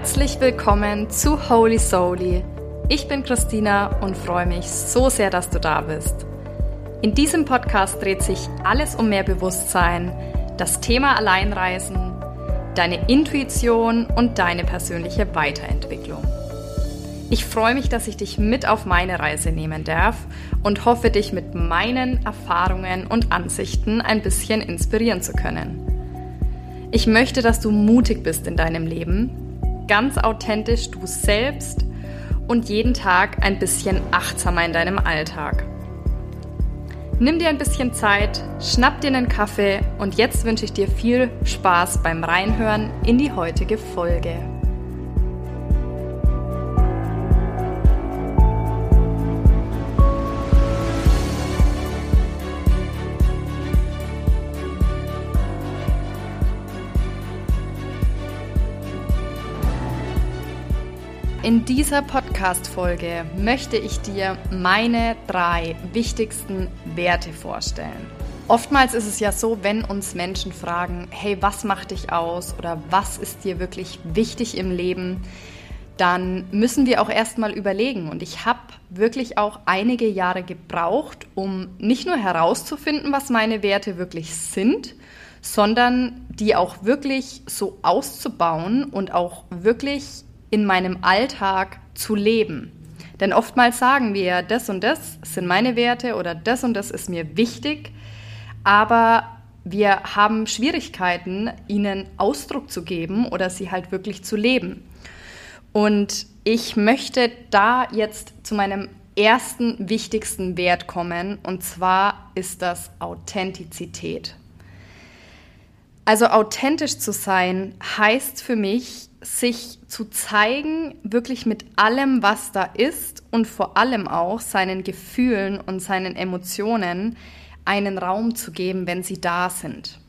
Herzlich willkommen zu Holy Soully. Ich bin Christina und freue mich so sehr, dass du da bist. In diesem Podcast dreht sich alles um mehr Bewusstsein, das Thema Alleinreisen, deine Intuition und deine persönliche Weiterentwicklung. Ich freue mich, dass ich dich mit auf meine Reise nehmen darf und hoffe, dich mit meinen Erfahrungen und Ansichten ein bisschen inspirieren zu können. Ich möchte, dass du mutig bist in deinem Leben, ganz authentisch du selbst und jeden Tag ein bisschen achtsamer in deinem Alltag. Nimm dir ein bisschen Zeit, schnapp dir einen Kaffee und jetzt wünsche ich dir viel Spaß beim Reinhören in die heutige Folge. In dieser Podcast-Folge möchte ich dir meine drei wichtigsten Werte vorstellen. Oftmals ist es ja so, wenn uns Menschen fragen, hey, was macht dich aus oder was ist dir wirklich wichtig im Leben, dann müssen wir auch erstmal überlegen. Und ich habe wirklich auch einige Jahre gebraucht, um nicht nur herauszufinden, was meine Werte wirklich sind, sondern die auch wirklich so auszubauen und auch wirklich in meinem Alltag zu leben. Denn oftmals sagen wir, das und das sind meine Werte oder das und das ist mir wichtig, aber wir haben Schwierigkeiten, ihnen Ausdruck zu geben oder sie halt wirklich zu leben. Und ich möchte da jetzt zu meinem ersten wichtigsten Wert kommen und zwar ist das Authentizität. Also authentisch zu sein heißt für mich, sich zu zeigen, wirklich mit allem, was da ist und vor allem auch seinen Gefühlen und seinen Emotionen einen Raum zu geben, wenn sie da sind.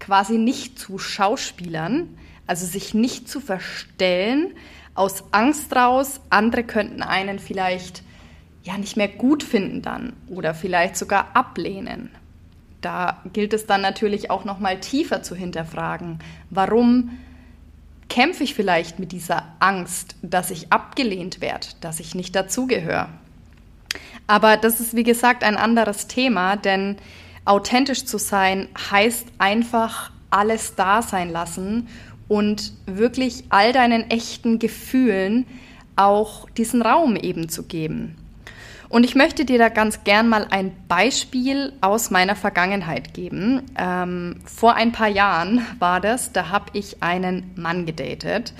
Quasi nicht zu Schauspielern, also sich nicht zu verstellen, aus Angst raus, andere könnten einen vielleicht ja nicht mehr gut finden dann oder vielleicht sogar ablehnen. Da gilt es dann natürlich auch noch mal tiefer zu hinterfragen, warum kämpfe ich vielleicht mit dieser Angst, dass ich abgelehnt werde, dass ich nicht dazugehöre. Aber das ist, wie gesagt, ein anderes Thema, denn authentisch zu sein heißt einfach alles da sein lassen und wirklich all deinen echten Gefühlen auch diesen Raum eben zu geben. Und ich möchte dir da ganz gern mal ein Beispiel aus meiner Vergangenheit geben. Ähm, vor ein paar Jahren war das, da habe ich einen Mann gedatet.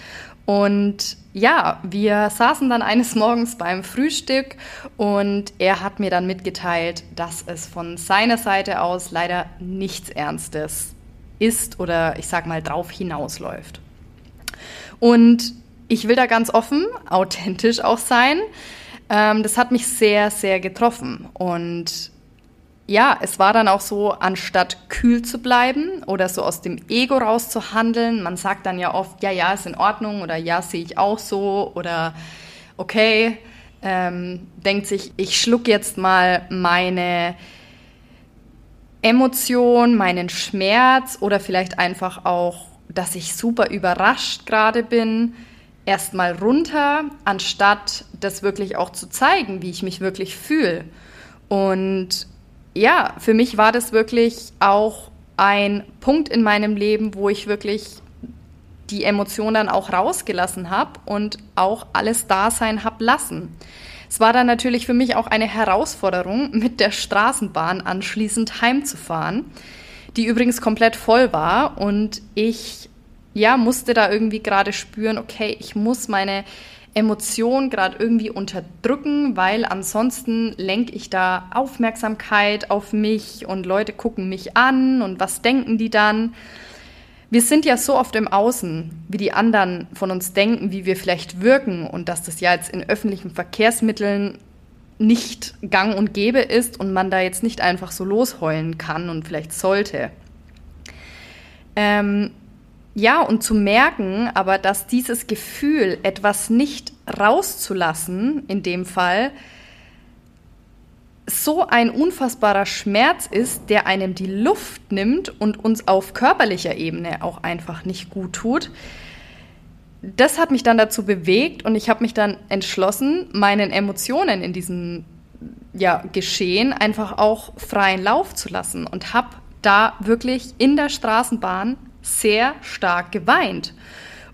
Und ja, wir saßen dann eines Morgens beim Frühstück und er hat mir dann mitgeteilt, dass es von seiner Seite aus leider nichts Ernstes ist oder ich sag mal drauf hinausläuft. Und ich will da ganz offen, authentisch auch sein. Ähm, das hat mich sehr, sehr getroffen. Und ja, es war dann auch so, anstatt kühl zu bleiben oder so aus dem Ego rauszuhandeln, man sagt dann ja oft, ja, ja, ist in Ordnung oder ja, sehe ich auch so oder okay, ähm, denkt sich, ich schluck jetzt mal meine Emotion, meinen Schmerz oder vielleicht einfach auch, dass ich super überrascht gerade bin erstmal runter, anstatt das wirklich auch zu zeigen, wie ich mich wirklich fühle. Und ja, für mich war das wirklich auch ein Punkt in meinem Leben, wo ich wirklich die Emotionen dann auch rausgelassen habe und auch alles da sein habe lassen. Es war dann natürlich für mich auch eine Herausforderung, mit der Straßenbahn anschließend heimzufahren, die übrigens komplett voll war und ich ja, musste da irgendwie gerade spüren, okay, ich muss meine Emotionen gerade irgendwie unterdrücken, weil ansonsten lenke ich da Aufmerksamkeit auf mich und Leute gucken mich an und was denken die dann? Wir sind ja so oft im Außen, wie die anderen von uns denken, wie wir vielleicht wirken und dass das ja jetzt in öffentlichen Verkehrsmitteln nicht gang und gäbe ist und man da jetzt nicht einfach so losheulen kann und vielleicht sollte. Ähm, ja, und zu merken, aber dass dieses Gefühl, etwas nicht rauszulassen, in dem Fall, so ein unfassbarer Schmerz ist, der einem die Luft nimmt und uns auf körperlicher Ebene auch einfach nicht gut tut, das hat mich dann dazu bewegt und ich habe mich dann entschlossen, meinen Emotionen in diesem ja, Geschehen einfach auch freien Lauf zu lassen und habe da wirklich in der Straßenbahn sehr stark geweint.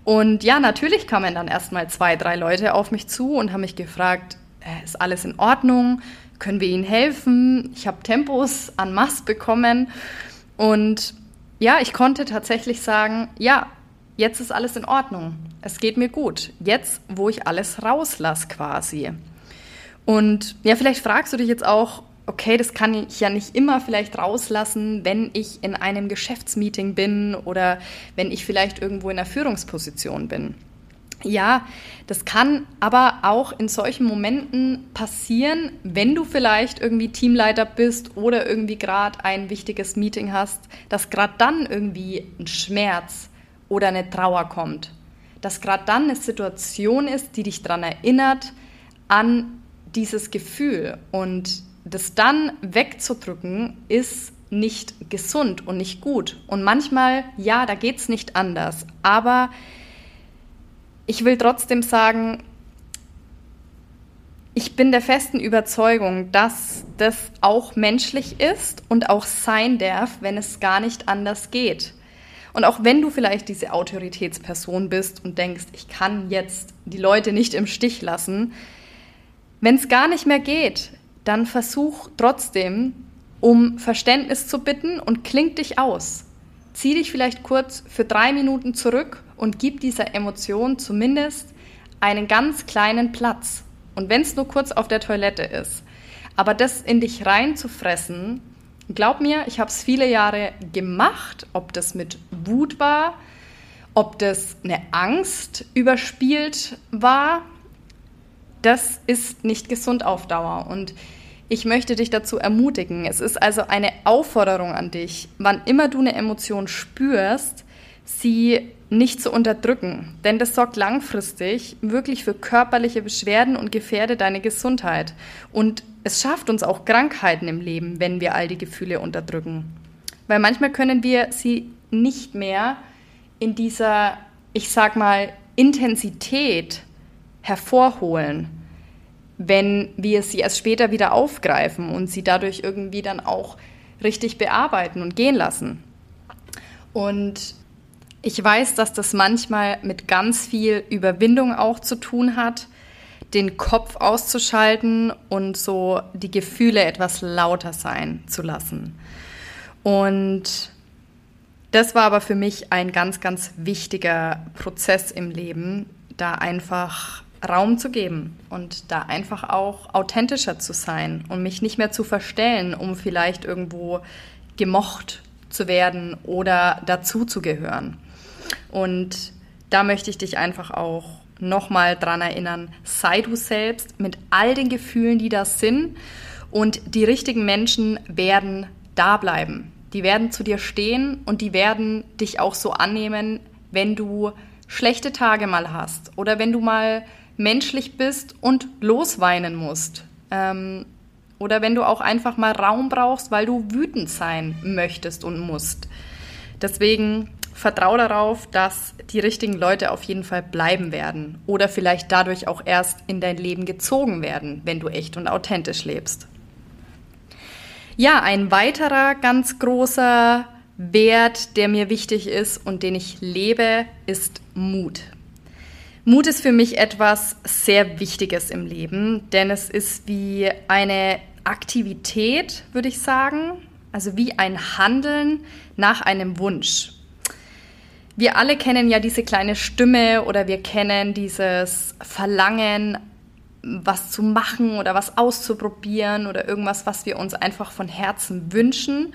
Und ja, natürlich kamen dann erstmal zwei, drei Leute auf mich zu und haben mich gefragt, äh, ist alles in Ordnung? Können wir Ihnen helfen? Ich habe Tempos an Mass bekommen. Und ja, ich konnte tatsächlich sagen, ja, jetzt ist alles in Ordnung. Es geht mir gut. Jetzt, wo ich alles rauslasse quasi. Und ja, vielleicht fragst du dich jetzt auch, okay, das kann ich ja nicht immer vielleicht rauslassen, wenn ich in einem Geschäftsmeeting bin oder wenn ich vielleicht irgendwo in einer Führungsposition bin. Ja, das kann aber auch in solchen Momenten passieren, wenn du vielleicht irgendwie Teamleiter bist oder irgendwie gerade ein wichtiges Meeting hast, dass gerade dann irgendwie ein Schmerz oder eine Trauer kommt. Dass gerade dann eine Situation ist, die dich daran erinnert an dieses Gefühl. Und das dann wegzudrücken, ist nicht gesund und nicht gut. Und manchmal, ja, da geht es nicht anders. Aber ich will trotzdem sagen, ich bin der festen Überzeugung, dass das auch menschlich ist und auch sein darf, wenn es gar nicht anders geht. Und auch wenn du vielleicht diese Autoritätsperson bist und denkst, ich kann jetzt die Leute nicht im Stich lassen, wenn es gar nicht mehr geht, dann versuch trotzdem um Verständnis zu bitten und kling dich aus. Zieh dich vielleicht kurz für drei Minuten zurück und gib dieser Emotion zumindest einen ganz kleinen Platz. Und wenn es nur kurz auf der Toilette ist. Aber das in dich reinzufressen, glaub mir, ich habe es viele Jahre gemacht, ob das mit Wut war, ob das eine Angst überspielt war, das ist nicht gesund auf Dauer. Und ich möchte dich dazu ermutigen. Es ist also eine Aufforderung an dich, wann immer du eine Emotion spürst, sie nicht zu unterdrücken, denn das sorgt langfristig wirklich für körperliche Beschwerden und gefährdet deine Gesundheit. Und es schafft uns auch Krankheiten im Leben, wenn wir all die Gefühle unterdrücken. Weil manchmal können wir sie nicht mehr in dieser, ich sag mal, Intensität hervorholen, wenn wir sie erst später wieder aufgreifen und sie dadurch irgendwie dann auch richtig bearbeiten und gehen lassen. Und ich weiß, dass das manchmal mit ganz viel Überwindung auch zu tun hat, den Kopf auszuschalten und so die Gefühle etwas lauter sein zu lassen. Und das war aber für mich ein ganz, ganz wichtiger Prozess im Leben, da einfach Raum zu geben und da einfach auch authentischer zu sein und mich nicht mehr zu verstellen, um vielleicht irgendwo gemocht zu werden oder dazuzugehören. Und da möchte ich dich einfach auch nochmal dran erinnern, sei du selbst mit all den Gefühlen, die da sind und die richtigen Menschen werden da bleiben. Die werden zu dir stehen und die werden dich auch so annehmen, wenn du schlechte Tage mal hast oder wenn du mal menschlich bist und losweinen musst. Ähm, oder wenn du auch einfach mal Raum brauchst, weil du wütend sein möchtest und musst. Deswegen vertraue darauf, dass die richtigen Leute auf jeden Fall bleiben werden oder vielleicht dadurch auch erst in dein Leben gezogen werden, wenn du echt und authentisch lebst. Ja, ein weiterer ganz großer Wert, der mir wichtig ist und den ich lebe, ist Mut. Mut ist für mich etwas sehr Wichtiges im Leben, denn es ist wie eine Aktivität, würde ich sagen, also wie ein Handeln nach einem Wunsch. Wir alle kennen ja diese kleine Stimme oder wir kennen dieses Verlangen, was zu machen oder was auszuprobieren oder irgendwas, was wir uns einfach von Herzen wünschen.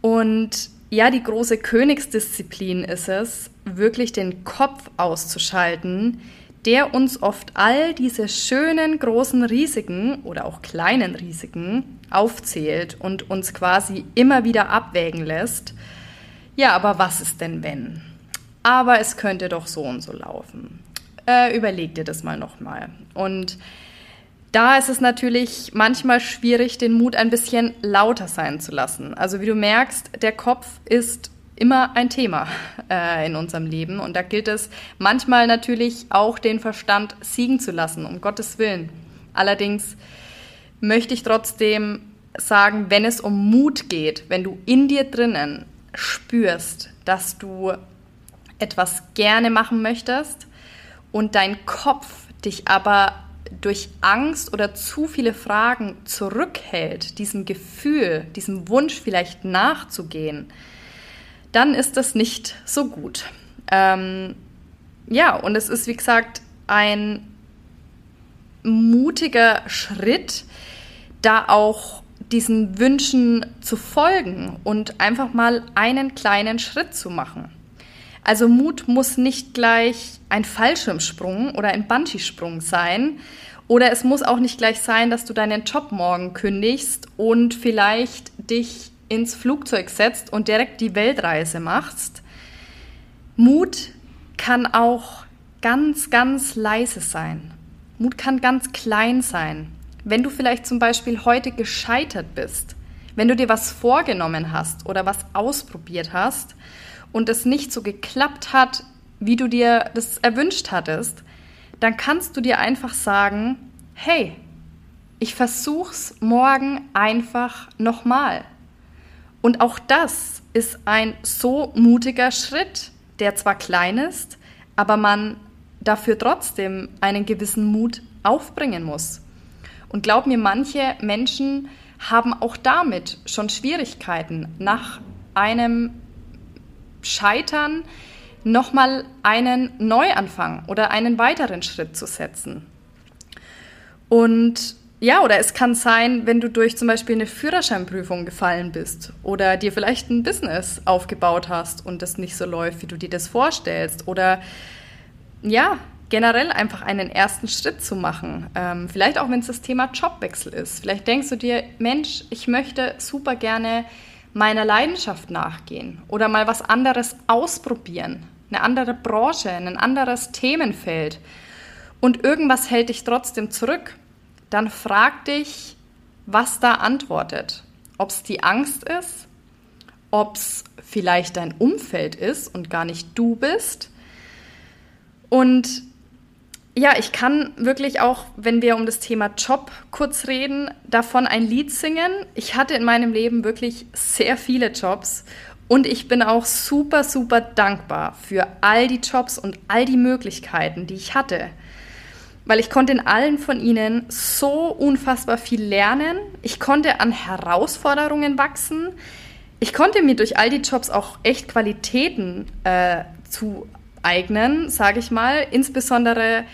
Und ja, die große Königsdisziplin ist es, wirklich den Kopf auszuschalten, der uns oft all diese schönen großen Risiken oder auch kleinen Risiken aufzählt und uns quasi immer wieder abwägen lässt. Ja, aber was ist denn wenn? Aber es könnte doch so und so laufen. Äh, überleg dir das mal nochmal. Und da ist es natürlich manchmal schwierig, den Mut ein bisschen lauter sein zu lassen. Also wie du merkst, der Kopf ist immer ein Thema äh, in unserem Leben. Und da gilt es manchmal natürlich auch den Verstand siegen zu lassen, um Gottes Willen. Allerdings möchte ich trotzdem sagen, wenn es um Mut geht, wenn du in dir drinnen spürst, dass du etwas gerne machen möchtest und dein Kopf dich aber durch Angst oder zu viele Fragen zurückhält, diesem Gefühl, diesem Wunsch vielleicht nachzugehen, dann ist das nicht so gut. Ähm, ja, und es ist, wie gesagt, ein mutiger Schritt, da auch diesen Wünschen zu folgen und einfach mal einen kleinen Schritt zu machen. Also Mut muss nicht gleich ein Fallschirmsprung oder ein Bungee-Sprung sein. Oder es muss auch nicht gleich sein, dass du deinen Job morgen kündigst und vielleicht dich ins Flugzeug setzt und direkt die Weltreise machst. Mut kann auch ganz, ganz leise sein. Mut kann ganz klein sein. Wenn du vielleicht zum Beispiel heute gescheitert bist, wenn du dir was vorgenommen hast oder was ausprobiert hast und es nicht so geklappt hat, wie du dir das erwünscht hattest, dann kannst du dir einfach sagen, hey, ich versuch's morgen einfach nochmal. Und auch das ist ein so mutiger Schritt, der zwar klein ist, aber man dafür trotzdem einen gewissen Mut aufbringen muss. Und glaub mir, manche Menschen haben auch damit schon Schwierigkeiten, nach einem Scheitern nochmal einen Neuanfang oder einen weiteren Schritt zu setzen. Und ja, oder es kann sein, wenn du durch zum Beispiel eine Führerscheinprüfung gefallen bist oder dir vielleicht ein Business aufgebaut hast und das nicht so läuft, wie du dir das vorstellst. Oder ja, generell einfach einen ersten Schritt zu machen. Ähm, vielleicht auch, wenn es das Thema Jobwechsel ist. Vielleicht denkst du dir, Mensch, ich möchte super gerne meiner Leidenschaft nachgehen oder mal was anderes ausprobieren. Eine andere Branche, ein anderes Themenfeld. Und irgendwas hält dich trotzdem zurück dann frag dich, was da antwortet. Ob es die Angst ist, ob es vielleicht dein Umfeld ist und gar nicht du bist. Und ja, ich kann wirklich auch, wenn wir um das Thema Job kurz reden, davon ein Lied singen. Ich hatte in meinem Leben wirklich sehr viele Jobs und ich bin auch super, super dankbar für all die Jobs und all die Möglichkeiten, die ich hatte weil ich konnte in allen von ihnen so unfassbar viel lernen. Ich konnte an Herausforderungen wachsen. Ich konnte mir durch all die Jobs auch echt Qualitäten äh, zueignen, sage ich mal. Insbesondere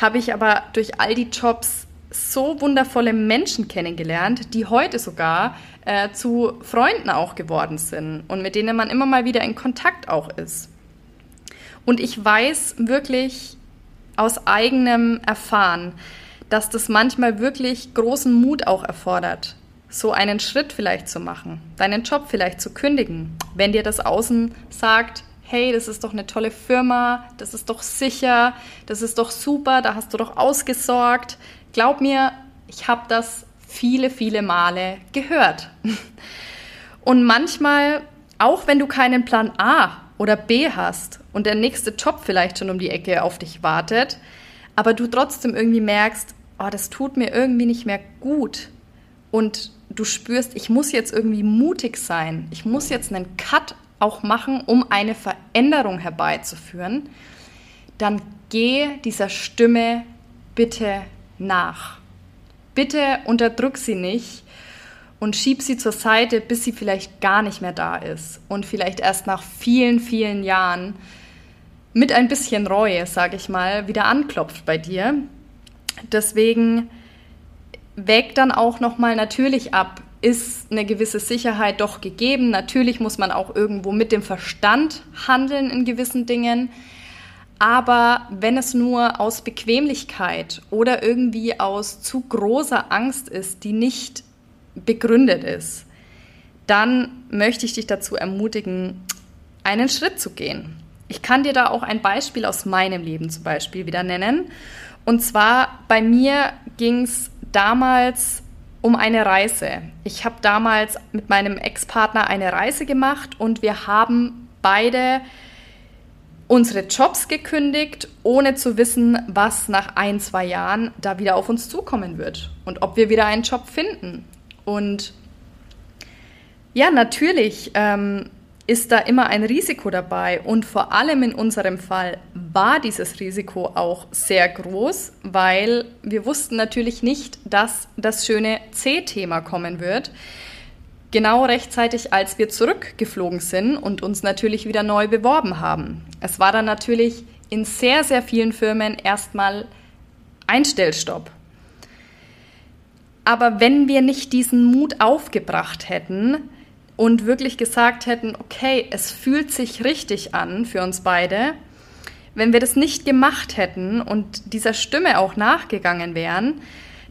habe ich aber durch all die Jobs so wundervolle Menschen kennengelernt, die heute sogar äh, zu Freunden auch geworden sind und mit denen man immer mal wieder in Kontakt auch ist. Und ich weiß wirklich, aus eigenem Erfahren, dass das manchmal wirklich großen Mut auch erfordert, so einen Schritt vielleicht zu machen, deinen Job vielleicht zu kündigen, wenn dir das Außen sagt, hey, das ist doch eine tolle Firma, das ist doch sicher, das ist doch super, da hast du doch ausgesorgt. Glaub mir, ich habe das viele, viele Male gehört. Und manchmal, auch wenn du keinen Plan A oder B hast und der nächste Job vielleicht schon um die Ecke auf dich wartet, aber du trotzdem irgendwie merkst, oh, das tut mir irgendwie nicht mehr gut und du spürst, ich muss jetzt irgendwie mutig sein, ich muss jetzt einen Cut auch machen, um eine Veränderung herbeizuführen, dann geh dieser Stimme bitte nach. Bitte unterdrück sie nicht und schieb sie zur Seite, bis sie vielleicht gar nicht mehr da ist und vielleicht erst nach vielen, vielen Jahren mit ein bisschen Reue, sage ich mal, wieder anklopft bei dir. Deswegen wägt dann auch noch mal natürlich ab, ist eine gewisse Sicherheit doch gegeben. Natürlich muss man auch irgendwo mit dem Verstand handeln in gewissen Dingen. Aber wenn es nur aus Bequemlichkeit oder irgendwie aus zu großer Angst ist, die nicht begründet ist, dann möchte ich dich dazu ermutigen, einen Schritt zu gehen. Ich kann dir da auch ein Beispiel aus meinem Leben zum Beispiel wieder nennen. Und zwar bei mir ging es damals um eine Reise. Ich habe damals mit meinem Ex-Partner eine Reise gemacht und wir haben beide unsere Jobs gekündigt, ohne zu wissen, was nach ein, zwei Jahren da wieder auf uns zukommen wird und ob wir wieder einen Job finden. Und ja, natürlich ähm, ist da immer ein Risiko dabei und vor allem in unserem Fall war dieses Risiko auch sehr groß, weil wir wussten natürlich nicht, dass das schöne C-Thema kommen wird. Genau rechtzeitig, als wir zurückgeflogen sind und uns natürlich wieder neu beworben haben. Es war dann natürlich in sehr, sehr vielen Firmen erstmal Einstellstopp. Aber wenn wir nicht diesen Mut aufgebracht hätten, und wirklich gesagt hätten, okay, es fühlt sich richtig an für uns beide, wenn wir das nicht gemacht hätten und dieser Stimme auch nachgegangen wären,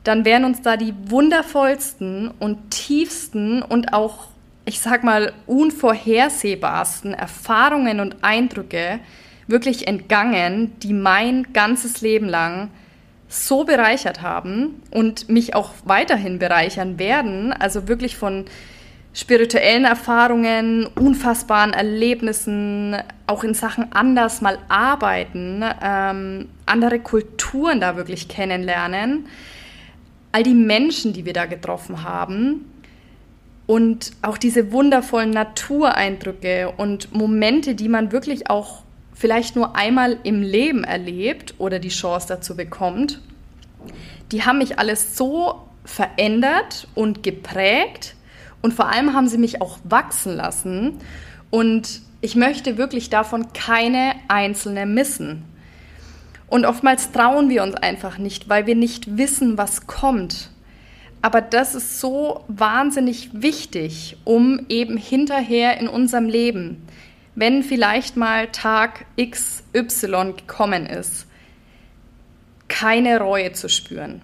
dann wären uns da die wundervollsten und tiefsten und auch, ich sag mal, unvorhersehbarsten Erfahrungen und Eindrücke wirklich entgangen, die mein ganzes Leben lang so bereichert haben und mich auch weiterhin bereichern werden. Also wirklich von spirituellen Erfahrungen, unfassbaren Erlebnissen, auch in Sachen anders mal arbeiten, ähm, andere Kulturen da wirklich kennenlernen, all die Menschen, die wir da getroffen haben. Und auch diese wundervollen Natureindrücke und Momente, die man wirklich auch vielleicht nur einmal im Leben erlebt oder die Chance dazu bekommt, die haben mich alles so verändert und geprägt, und vor allem haben sie mich auch wachsen lassen. Und ich möchte wirklich davon keine einzelne missen. Und oftmals trauen wir uns einfach nicht, weil wir nicht wissen, was kommt. Aber das ist so wahnsinnig wichtig, um eben hinterher in unserem Leben, wenn vielleicht mal Tag XY gekommen ist, keine Reue zu spüren.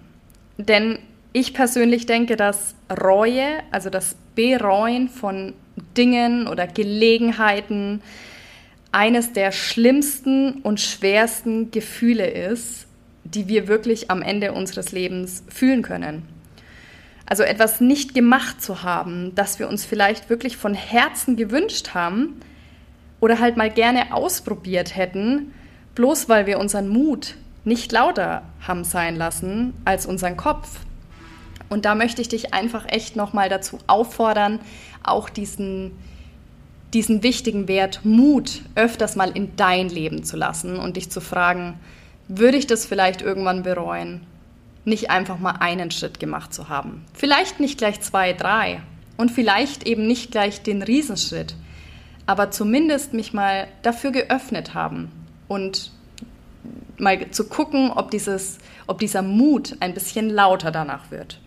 Denn ich persönlich denke, dass Reue, also das Bereuen von Dingen oder Gelegenheiten, eines der schlimmsten und schwersten Gefühle ist, die wir wirklich am Ende unseres Lebens fühlen können. Also etwas nicht gemacht zu haben, das wir uns vielleicht wirklich von Herzen gewünscht haben oder halt mal gerne ausprobiert hätten, bloß weil wir unseren Mut nicht lauter haben sein lassen als unseren Kopf. Und da möchte ich dich einfach echt nochmal dazu auffordern, auch diesen, diesen wichtigen Wert Mut öfters mal in dein Leben zu lassen und dich zu fragen, würde ich das vielleicht irgendwann bereuen, nicht einfach mal einen Schritt gemacht zu haben. Vielleicht nicht gleich zwei, drei und vielleicht eben nicht gleich den Riesenschritt, aber zumindest mich mal dafür geöffnet haben und mal zu gucken, ob, dieses, ob dieser Mut ein bisschen lauter danach wird.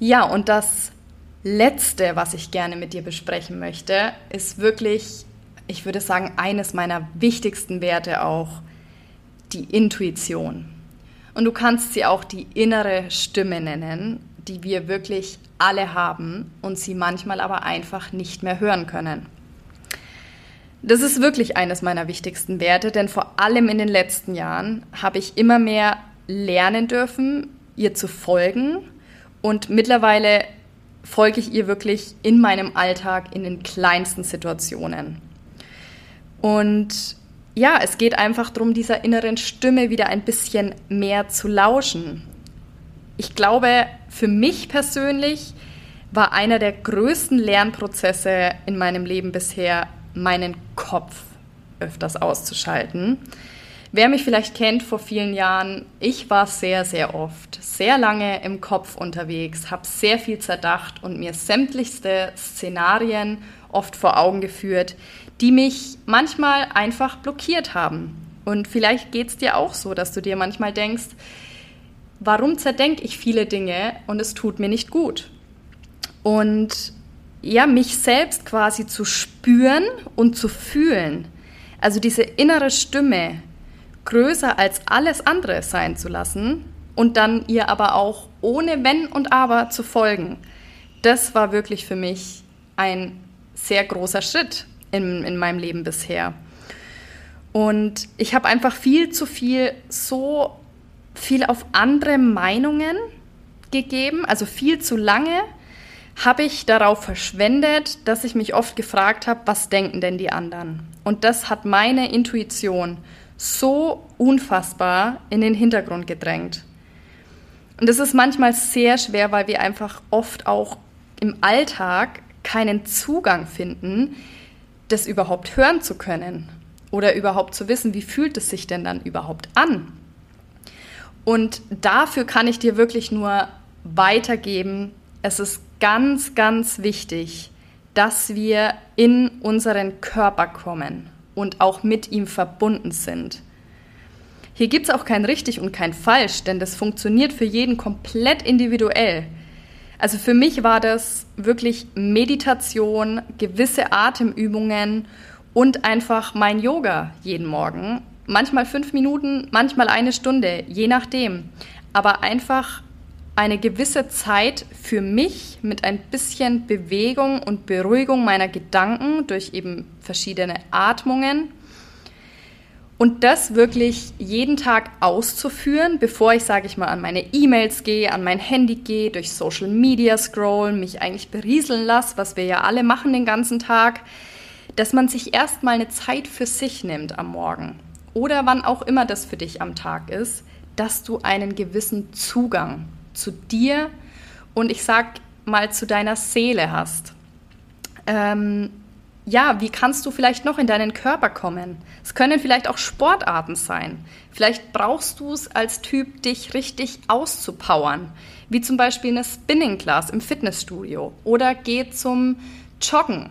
Ja, und das Letzte, was ich gerne mit dir besprechen möchte, ist wirklich, ich würde sagen, eines meiner wichtigsten Werte auch, die Intuition. Und du kannst sie auch die innere Stimme nennen, die wir wirklich alle haben und sie manchmal aber einfach nicht mehr hören können. Das ist wirklich eines meiner wichtigsten Werte, denn vor allem in den letzten Jahren habe ich immer mehr lernen dürfen, ihr zu folgen und mittlerweile folge ich ihr wirklich in meinem Alltag in den kleinsten Situationen. Und ja, es geht einfach darum, dieser inneren Stimme wieder ein bisschen mehr zu lauschen. Ich glaube, für mich persönlich war einer der größten Lernprozesse in meinem Leben bisher, meinen Kopf öfters auszuschalten. Wer mich vielleicht kennt vor vielen Jahren, ich war sehr, sehr oft, sehr lange im Kopf unterwegs, habe sehr viel zerdacht und mir sämtlichste Szenarien oft vor Augen geführt, die mich manchmal einfach blockiert haben. Und vielleicht geht es dir auch so, dass du dir manchmal denkst, warum zerdenke ich viele Dinge und es tut mir nicht gut? Und ja, mich selbst quasi zu spüren und zu fühlen. Also diese innere Stimme, größer als alles andere sein zu lassen und dann ihr aber auch ohne Wenn und Aber zu folgen. Das war wirklich für mich ein sehr großer Schritt in, in meinem Leben bisher. Und ich habe einfach viel zu viel, so viel auf andere Meinungen gegeben, also viel zu lange habe ich darauf verschwendet, dass ich mich oft gefragt habe, was denken denn die anderen? Und das hat meine Intuition so unfassbar in den Hintergrund gedrängt. Und das ist manchmal sehr schwer, weil wir einfach oft auch im Alltag keinen Zugang finden, das überhaupt hören zu können oder überhaupt zu wissen, wie fühlt es sich denn dann überhaupt an. Und dafür kann ich dir wirklich nur weitergeben, es ist ganz, ganz wichtig, dass wir in unseren Körper kommen und auch mit ihm verbunden sind. Hier gibt es auch kein richtig und kein falsch, denn das funktioniert für jeden komplett individuell. Also für mich war das wirklich Meditation, gewisse Atemübungen und einfach mein Yoga jeden Morgen. Manchmal fünf Minuten, manchmal eine Stunde, je nachdem. Aber einfach eine gewisse Zeit für mich mit ein bisschen Bewegung und Beruhigung meiner Gedanken durch eben verschiedene Atmungen. Und das wirklich jeden Tag auszuführen, bevor ich, sage ich mal, an meine E-Mails gehe, an mein Handy gehe, durch Social Media scrollen, mich eigentlich berieseln lasse, was wir ja alle machen den ganzen Tag, dass man sich erstmal eine Zeit für sich nimmt am Morgen. Oder wann auch immer das für dich am Tag ist, dass du einen gewissen Zugang zu dir und ich sag mal zu deiner Seele hast. Ähm, ja, wie kannst du vielleicht noch in deinen Körper kommen? Es können vielleicht auch Sportarten sein. Vielleicht brauchst du es als Typ, dich richtig auszupowern, wie zum Beispiel eine Spinning Class im Fitnessstudio oder geh zum Joggen.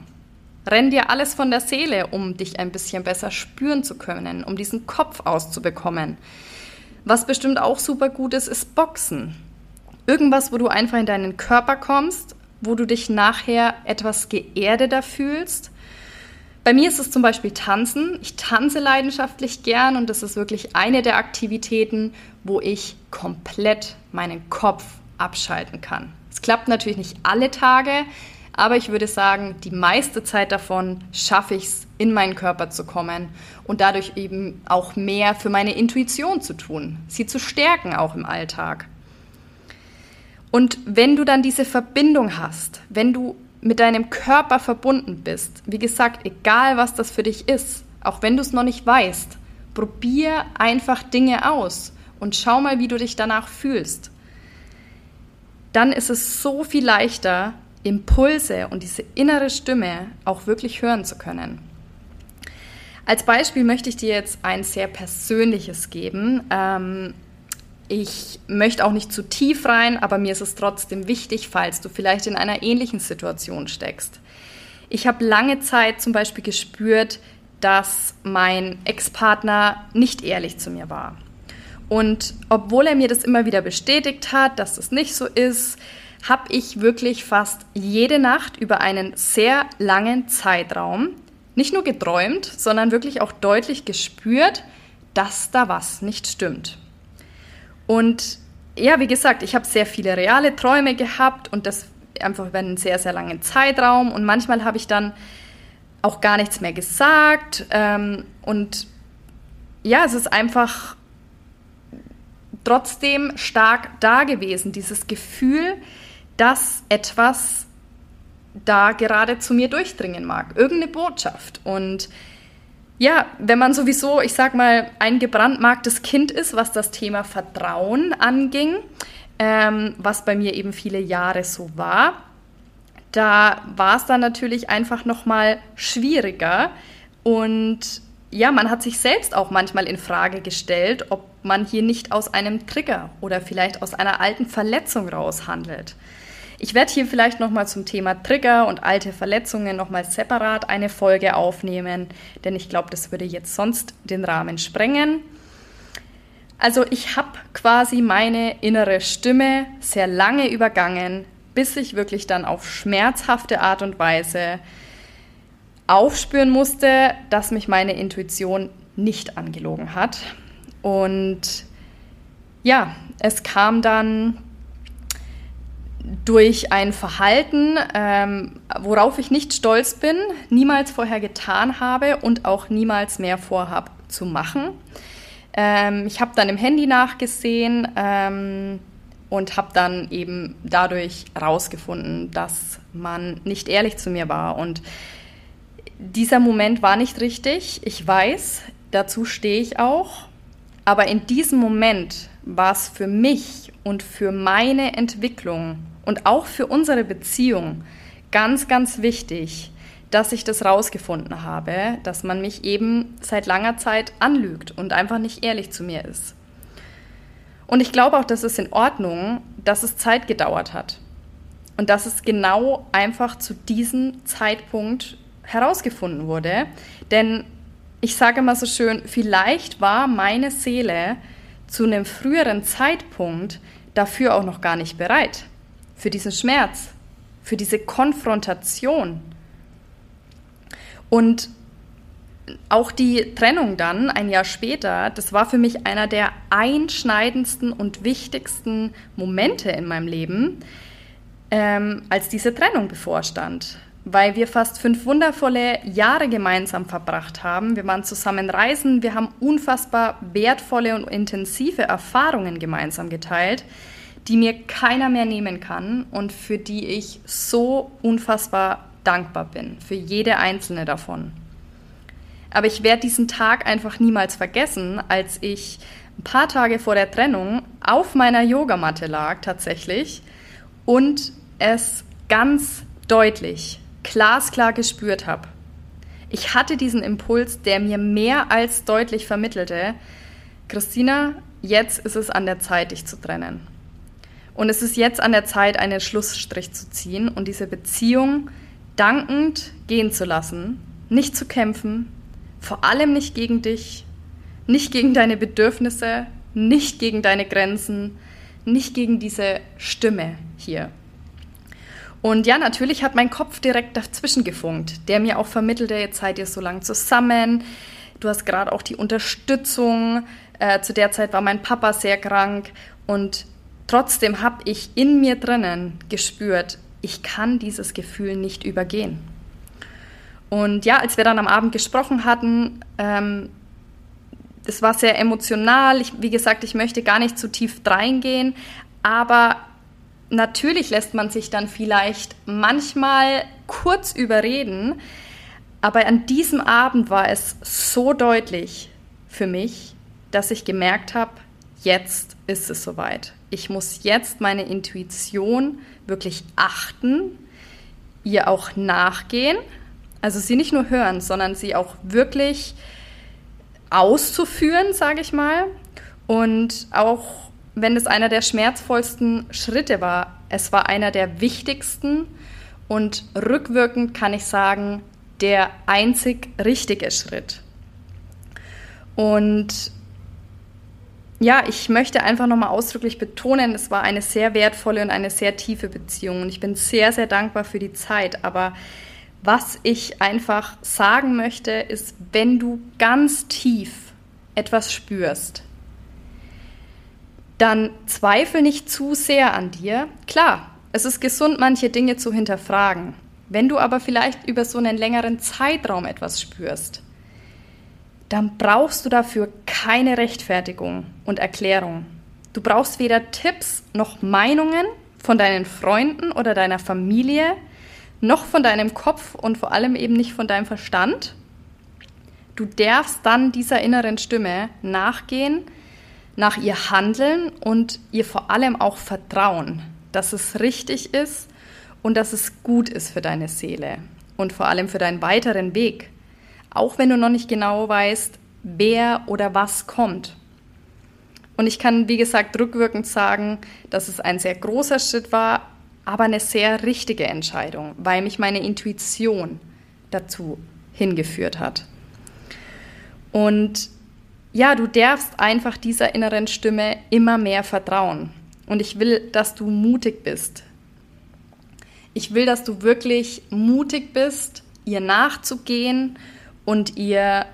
Renn dir alles von der Seele, um dich ein bisschen besser spüren zu können, um diesen Kopf auszubekommen. Was bestimmt auch super gut ist, ist Boxen. Irgendwas, wo du einfach in deinen Körper kommst, wo du dich nachher etwas geerdeter fühlst bei mir ist es zum Beispiel Tanzen. Ich tanze leidenschaftlich gern und das ist wirklich eine der Aktivitäten, wo ich komplett meinen Kopf abschalten kann. Es klappt natürlich nicht alle Tage, aber ich würde sagen, die meiste Zeit davon schaffe ich es, in meinen Körper zu kommen und dadurch eben auch mehr für meine Intuition zu tun, sie zu stärken auch im Alltag. Und wenn du dann diese Verbindung hast, wenn du mit deinem Körper verbunden bist, wie gesagt, egal was das für dich ist, auch wenn du es noch nicht weißt, probier einfach Dinge aus und schau mal, wie du dich danach fühlst. Dann ist es so viel leichter, Impulse und diese innere Stimme auch wirklich hören zu können. Als Beispiel möchte ich dir jetzt ein sehr persönliches geben. Ähm, ich möchte auch nicht zu tief rein, aber mir ist es trotzdem wichtig, falls du vielleicht in einer ähnlichen Situation steckst. Ich habe lange Zeit zum Beispiel gespürt, dass mein Ex-Partner nicht ehrlich zu mir war. Und obwohl er mir das immer wieder bestätigt hat, dass das nicht so ist, habe ich wirklich fast jede Nacht über einen sehr langen Zeitraum nicht nur geträumt, sondern wirklich auch deutlich gespürt, dass da was nicht stimmt. Und ja, wie gesagt, ich habe sehr viele reale Träume gehabt und das einfach über einen sehr, sehr langen Zeitraum. Und manchmal habe ich dann auch gar nichts mehr gesagt. Ähm, und ja, es ist einfach trotzdem stark da gewesen, dieses Gefühl, dass etwas da gerade zu mir durchdringen mag, irgendeine Botschaft. Und ja, wenn man sowieso, ich sag mal, ein gebrandmarktes Kind ist, was das Thema Vertrauen anging, ähm, was bei mir eben viele Jahre so war, da war es dann natürlich einfach nochmal schwieriger und ja, man hat sich selbst auch manchmal in Frage gestellt, ob man hier nicht aus einem Trigger oder vielleicht aus einer alten Verletzung raus handelt. Ich werde hier vielleicht nochmal zum Thema Trigger und alte Verletzungen nochmal separat eine Folge aufnehmen, denn ich glaube, das würde jetzt sonst den Rahmen sprengen. Also ich habe quasi meine innere Stimme sehr lange übergangen, bis ich wirklich dann auf schmerzhafte Art und Weise aufspüren musste, dass mich meine Intuition nicht angelogen hat. Und ja, es kam dann durch ein Verhalten, ähm, worauf ich nicht stolz bin, niemals vorher getan habe und auch niemals mehr vorhabe zu machen. Ähm, ich habe dann im Handy nachgesehen, ähm, und habe dann eben dadurch herausgefunden, dass man nicht ehrlich zu mir war. Und dieser Moment war nicht richtig. Ich weiß, dazu stehe ich auch. Aber in diesem Moment war es für mich und für meine Entwicklung und auch für unsere Beziehung ganz, ganz wichtig, dass ich das rausgefunden habe, dass man mich eben seit langer Zeit anlügt und einfach nicht ehrlich zu mir ist. Und ich glaube auch, dass es in Ordnung, dass es Zeit gedauert hat. Und dass es genau einfach zu diesem Zeitpunkt herausgefunden wurde. Denn ich sage mal so schön, vielleicht war meine Seele zu einem früheren Zeitpunkt dafür auch noch gar nicht bereit. Für diesen Schmerz, für diese Konfrontation. Und auch die Trennung dann, ein Jahr später, das war für mich einer der einschneidendsten und wichtigsten Momente in meinem Leben, ähm, als diese Trennung bevorstand. Weil wir fast fünf wundervolle Jahre gemeinsam verbracht haben. Wir waren zusammen reisen, wir haben unfassbar wertvolle und intensive Erfahrungen gemeinsam geteilt, die mir keiner mehr nehmen kann und für die ich so unfassbar dankbar bin, für jede einzelne davon. Aber ich werde diesen Tag einfach niemals vergessen, als ich ein paar Tage vor der Trennung auf meiner Yogamatte lag tatsächlich und es ganz deutlich, glasklar gespürt habe. Ich hatte diesen Impuls, der mir mehr als deutlich vermittelte, Christina, jetzt ist es an der Zeit, dich zu trennen. Und es ist jetzt an der Zeit, einen Schlussstrich zu ziehen und diese Beziehung dankend gehen zu lassen, nicht zu kämpfen, vor allem nicht gegen dich, nicht gegen deine Bedürfnisse, nicht gegen deine Grenzen, nicht gegen diese Stimme hier. Und ja, natürlich hat mein Kopf direkt dazwischen gefunkt, der mir auch vermittelte, jetzt seid ihr so lang zusammen, du hast gerade auch die Unterstützung, äh, zu der Zeit war mein Papa sehr krank und trotzdem habe ich in mir drinnen gespürt, ich kann dieses Gefühl nicht übergehen. Und ja, als wir dann am Abend gesprochen hatten, ähm, das war sehr emotional. Ich, wie gesagt, ich möchte gar nicht zu tief reingehen, aber natürlich lässt man sich dann vielleicht manchmal kurz überreden, aber an diesem Abend war es so deutlich für mich, dass ich gemerkt habe, jetzt ist es soweit. Ich muss jetzt meine Intuition wirklich achten, ihr auch nachgehen, also sie nicht nur hören, sondern sie auch wirklich auszuführen, sage ich mal. Und auch wenn es einer der schmerzvollsten Schritte war, es war einer der wichtigsten und rückwirkend kann ich sagen, der einzig richtige Schritt. Und ja, ich möchte einfach nochmal ausdrücklich betonen, es war eine sehr wertvolle und eine sehr tiefe Beziehung. Und ich bin sehr, sehr dankbar für die Zeit. Aber was ich einfach sagen möchte, ist, wenn du ganz tief etwas spürst, dann zweifel nicht zu sehr an dir. Klar, es ist gesund, manche Dinge zu hinterfragen. Wenn du aber vielleicht über so einen längeren Zeitraum etwas spürst, dann brauchst du dafür keine Rechtfertigung und Erklärung. Du brauchst weder Tipps noch Meinungen von deinen Freunden oder deiner Familie, noch von deinem Kopf und vor allem eben nicht von deinem Verstand. Du darfst dann dieser inneren Stimme nachgehen, nach ihr handeln und ihr vor allem auch vertrauen, dass es richtig ist und dass es gut ist für deine Seele und vor allem für deinen weiteren Weg auch wenn du noch nicht genau weißt, wer oder was kommt. Und ich kann, wie gesagt, rückwirkend sagen, dass es ein sehr großer Schritt war, aber eine sehr richtige Entscheidung, weil mich meine Intuition dazu hingeführt hat. Und ja, du darfst einfach dieser inneren Stimme immer mehr vertrauen. Und ich will, dass du mutig bist. Ich will, dass du wirklich mutig bist, ihr nachzugehen und ihr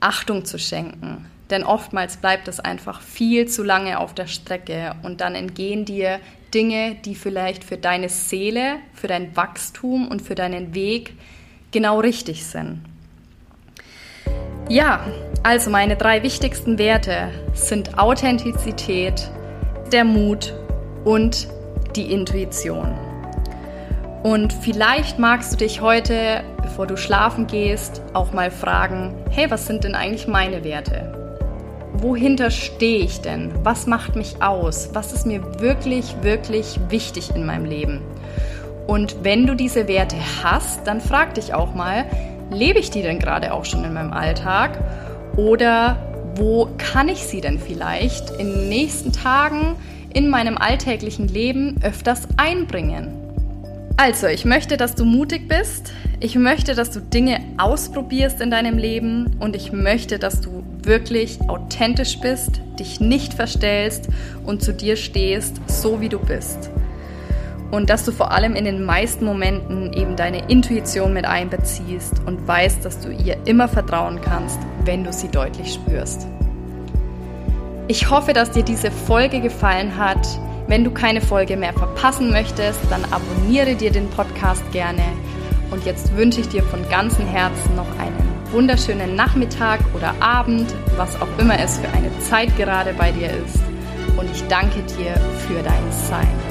Achtung zu schenken. Denn oftmals bleibt es einfach viel zu lange auf der Strecke und dann entgehen dir Dinge, die vielleicht für deine Seele, für dein Wachstum und für deinen Weg genau richtig sind. Ja, also meine drei wichtigsten Werte sind Authentizität, der Mut und die Intuition. Und vielleicht magst du dich heute, bevor du schlafen gehst, auch mal fragen, hey, was sind denn eigentlich meine Werte? Wohinter stehe ich denn? Was macht mich aus? Was ist mir wirklich, wirklich wichtig in meinem Leben? Und wenn du diese Werte hast, dann frag dich auch mal, lebe ich die denn gerade auch schon in meinem Alltag? Oder wo kann ich sie denn vielleicht in den nächsten Tagen in meinem alltäglichen Leben öfters einbringen? Also, ich möchte, dass du mutig bist. Ich möchte, dass du Dinge ausprobierst in deinem Leben und ich möchte, dass du wirklich authentisch bist, dich nicht verstellst und zu dir stehst, so wie du bist und dass du vor allem in den meisten Momenten eben deine Intuition mit einbeziehst und weißt, dass du ihr immer vertrauen kannst, wenn du sie deutlich spürst. Ich hoffe, dass dir diese Folge gefallen hat. Wenn du keine Folge mehr verpassen möchtest, dann abonniere dir den Podcast gerne. Und jetzt wünsche ich dir von ganzem Herzen noch einen wunderschönen Nachmittag oder Abend, was auch immer es für eine Zeit gerade bei dir ist. Und ich danke dir für dein Sein.